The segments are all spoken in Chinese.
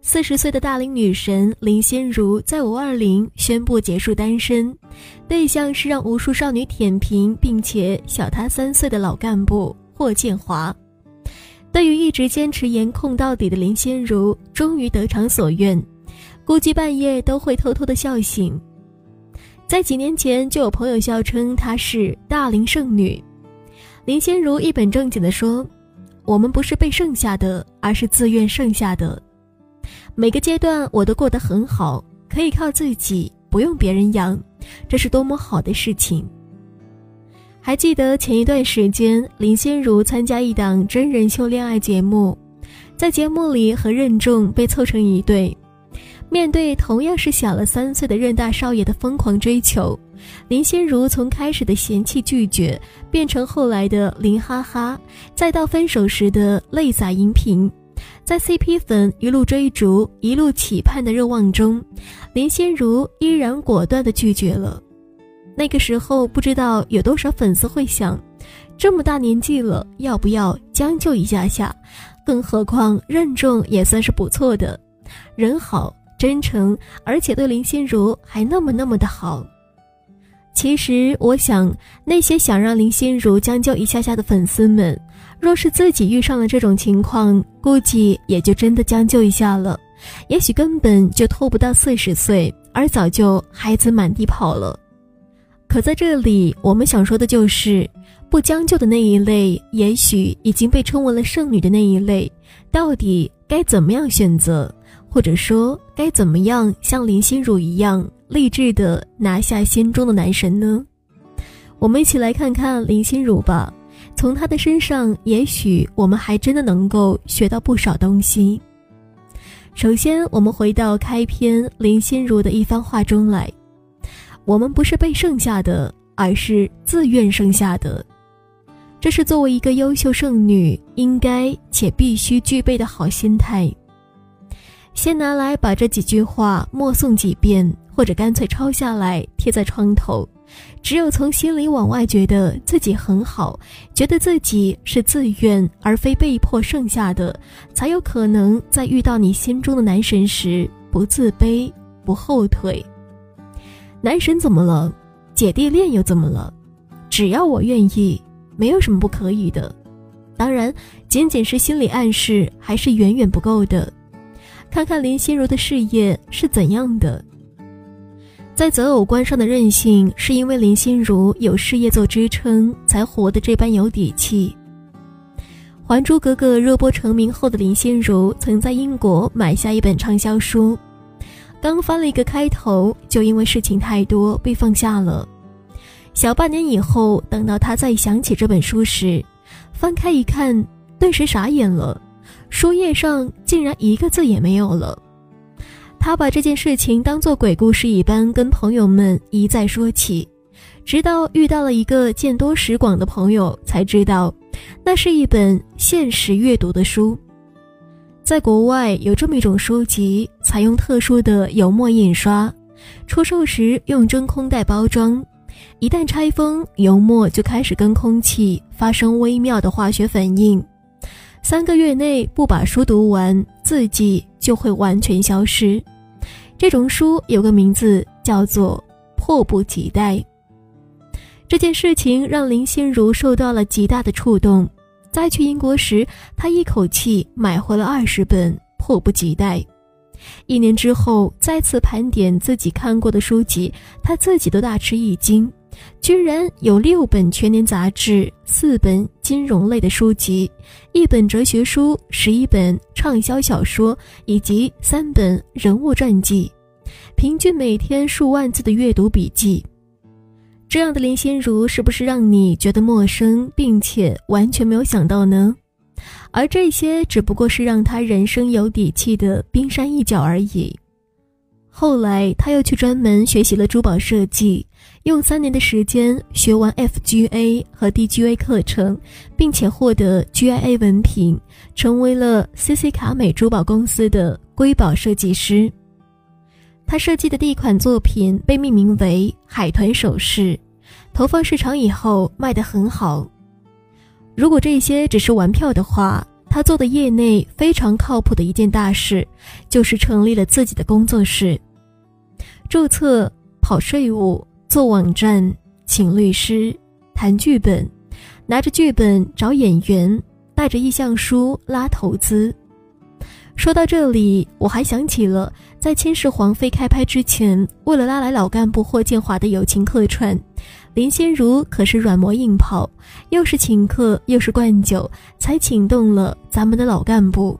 四十岁的大龄女神林心如在五二零宣布结束单身，对象是让无数少女舔屏并且小她三岁的老干部霍建华。对于一直坚持颜控到底的林心如，终于得偿所愿，估计半夜都会偷偷的笑醒。在几年前，就有朋友笑称她是大龄剩女。林心如一本正经地说：“我们不是被剩下的，而是自愿剩下的。每个阶段我都过得很好，可以靠自己，不用别人养，这是多么好的事情。”还记得前一段时间，林心如参加一档真人秀恋爱节目，在节目里和任重被凑成一对。面对同样是小了三岁的任大少爷的疯狂追求，林心如从开始的嫌弃拒绝，变成后来的林哈哈，再到分手时的泪洒荧屏，在 CP 粉一路追逐、一路期盼的热望中，林心如依然果断地拒绝了。那个时候，不知道有多少粉丝会想，这么大年纪了，要不要将就一下下？更何况任重也算是不错的，人好。真诚，而且对林心如还那么那么的好。其实，我想那些想让林心如将就一下下的粉丝们，若是自己遇上了这种情况，估计也就真的将就一下了。也许根本就拖不到四十岁，而早就孩子满地跑了。可在这里，我们想说的就是，不将就的那一类，也许已经被称为了剩女的那一类，到底该怎么样选择？或者说，该怎么样像林心如一样励志的拿下心中的男神呢？我们一起来看看林心如吧。从她的身上，也许我们还真的能够学到不少东西。首先，我们回到开篇林心如的一番话中来：“我们不是被剩下的，而是自愿剩下的。”这是作为一个优秀剩女应该且必须具备的好心态。先拿来把这几句话默诵几遍，或者干脆抄下来贴在窗头。只有从心里往外觉得自己很好，觉得自己是自愿而非被迫剩下的，才有可能在遇到你心中的男神时不自卑、不后退。男神怎么了？姐弟恋又怎么了？只要我愿意，没有什么不可以的。当然，仅仅是心理暗示还是远远不够的。看看林心如的事业是怎样的，在择偶观上的任性，是因为林心如有事业做支撑，才活得这般有底气。《还珠格格》热播成名后的林心如，曾在英国买下一本畅销书，刚翻了一个开头，就因为事情太多被放下了。小半年以后，等到他再想起这本书时，翻开一看，顿时傻眼了。书页上竟然一个字也没有了。他把这件事情当作鬼故事一般跟朋友们一再说起，直到遇到了一个见多识广的朋友，才知道那是一本限时阅读的书。在国外有这么一种书籍，采用特殊的油墨印刷，出售时用真空袋包装，一旦拆封，油墨就开始跟空气发生微妙的化学反应。三个月内不把书读完，字迹就会完全消失。这种书有个名字叫做“迫不及待”。这件事情让林心如受到了极大的触动。在去英国时，她一口气买回了二十本《迫不及待》。一年之后，再次盘点自己看过的书籍，她自己都大吃一惊。居然有六本全年杂志，四本金融类的书籍，一本哲学书，十一本畅销小说，以及三本人物传记，平均每天数万字的阅读笔记。这样的林心如是不是让你觉得陌生，并且完全没有想到呢？而这些只不过是让他人生有底气的冰山一角而已。后来，他又去专门学习了珠宝设计，用三年的时间学完 FGA 和 DGA 课程，并且获得 GIA 文凭，成为了 CC 卡美珠宝公司的瑰宝设计师。他设计的第一款作品被命名为“海豚首饰”，投放市场以后卖得很好。如果这些只是玩票的话，他做的业内非常靠谱的一件大事，就是成立了自己的工作室，注册、跑税务、做网站、请律师、谈剧本，拿着剧本找演员，带着意向书拉投资。说到这里，我还想起了在《千世皇妃》开拍之前，为了拉来老干部霍建华的友情客串，林心如可是软磨硬泡，又是请客又是灌酒，才请动了咱们的老干部。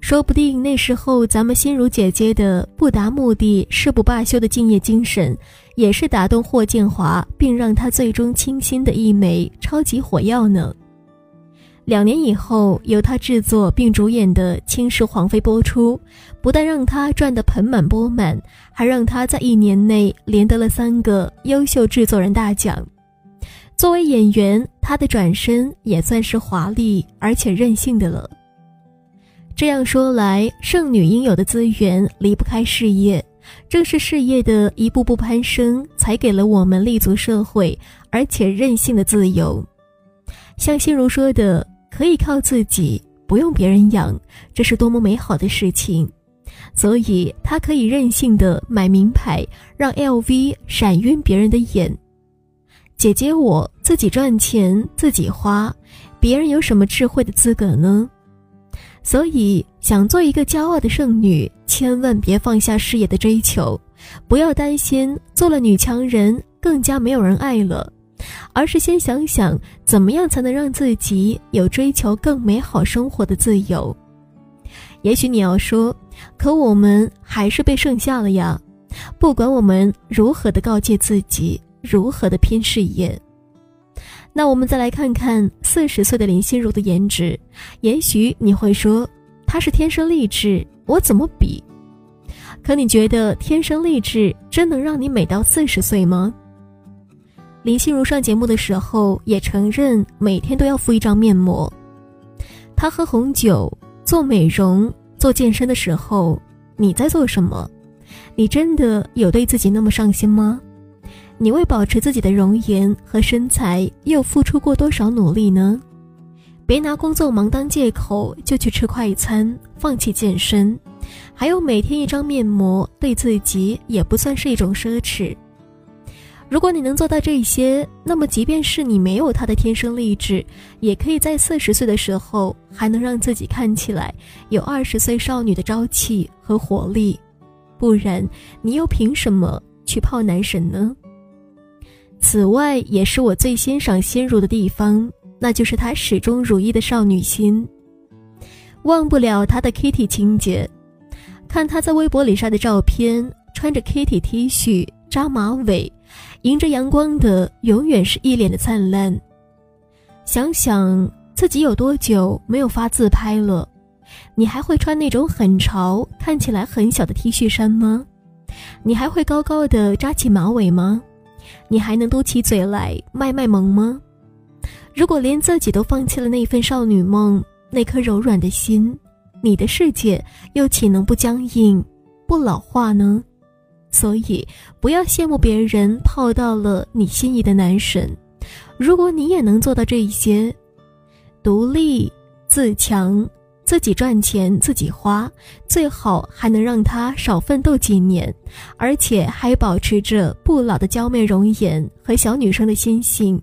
说不定那时候咱们心如姐姐的不达目的誓不罢休的敬业精神，也是打动霍建华，并让他最终倾心的一枚超级火药呢。两年以后，由他制作并主演的《倾世皇妃》播出，不但让他赚得盆满钵满，还让他在一年内连得了三个优秀制作人大奖。作为演员，他的转身也算是华丽而且任性的了。这样说来，剩女应有的资源离不开事业，正是事业的一步步攀升，才给了我们立足社会而且任性的自由。像心如说的。可以靠自己，不用别人养，这是多么美好的事情！所以他可以任性的买名牌，让 LV 闪晕别人的眼。姐姐，我自己赚钱自己花，别人有什么智慧的资格呢？所以，想做一个骄傲的剩女，千万别放下事业的追求，不要担心做了女强人更加没有人爱了。而是先想想怎么样才能让自己有追求更美好生活的自由。也许你要说，可我们还是被剩下了呀。不管我们如何的告诫自己，如何的拼事业，那我们再来看看四十岁的林心如的颜值。也许你会说，她是天生丽质，我怎么比？可你觉得天生丽质真能让你美到四十岁吗？林心如上节目的时候也承认，每天都要敷一张面膜。她喝红酒、做美容、做健身的时候，你在做什么？你真的有对自己那么上心吗？你为保持自己的容颜和身材又付出过多少努力呢？别拿工作忙当借口就去吃快餐，放弃健身，还有每天一张面膜，对自己也不算是一种奢侈。如果你能做到这些，那么即便是你没有他的天生丽质，也可以在四十岁的时候还能让自己看起来有二十岁少女的朝气和活力。不然，你又凭什么去泡男神呢？此外，也是我最欣赏心如的地方，那就是她始终如一的少女心。忘不了她的 Kitty 情节，看她在微博里晒的照片，穿着 Kitty T 恤，扎马尾。迎着阳光的，永远是一脸的灿烂。想想自己有多久没有发自拍了，你还会穿那种很潮、看起来很小的 T 恤衫吗？你还会高高的扎起马尾吗？你还能嘟起嘴来卖卖萌吗？如果连自己都放弃了那份少女梦，那颗柔软的心，你的世界又岂能不僵硬、不老化呢？所以，不要羡慕别人泡到了你心仪的男神。如果你也能做到这些，独立、自强、自己赚钱、自己花，最好还能让他少奋斗几年，而且还保持着不老的娇媚容颜和小女生的心性，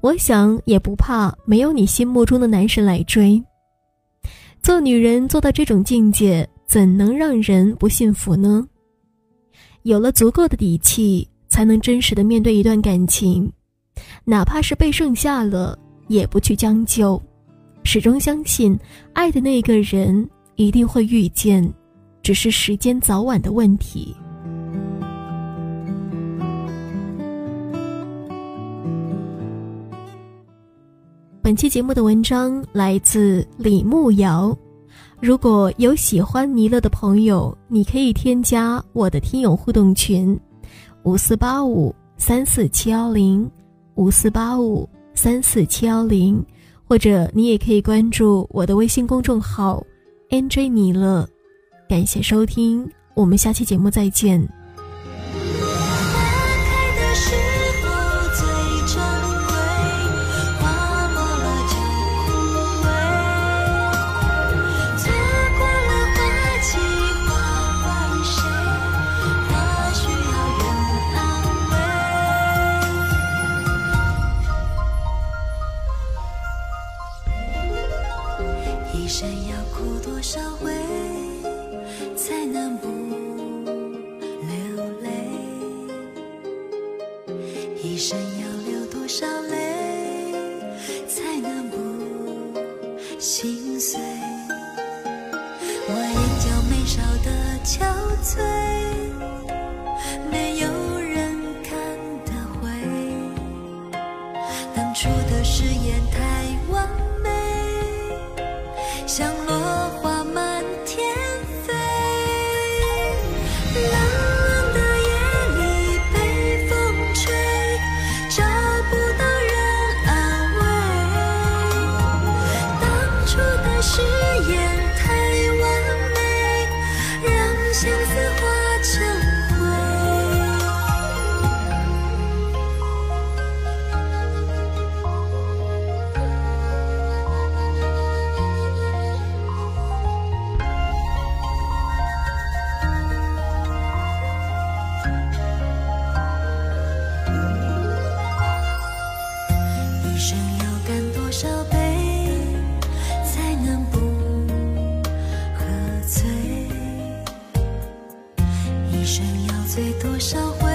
我想也不怕没有你心目中的男神来追。做女人做到这种境界，怎能让人不幸福呢？有了足够的底气，才能真实的面对一段感情，哪怕是被剩下了，也不去将就，始终相信爱的那个人一定会遇见，只是时间早晚的问题。本期节目的文章来自李慕瑶。如果有喜欢尼乐的朋友，你可以添加我的听友互动群，五四八五三四七幺零，五四八五三四七幺零，或者你也可以关注我的微信公众号 “nj 米乐”。感谢收听，我们下期节目再见。一生要哭多少回才能不流泪？一生要流多少泪才能不心碎？我眼角眉梢的憔悴没有人看得会当初的誓言太顽想多少回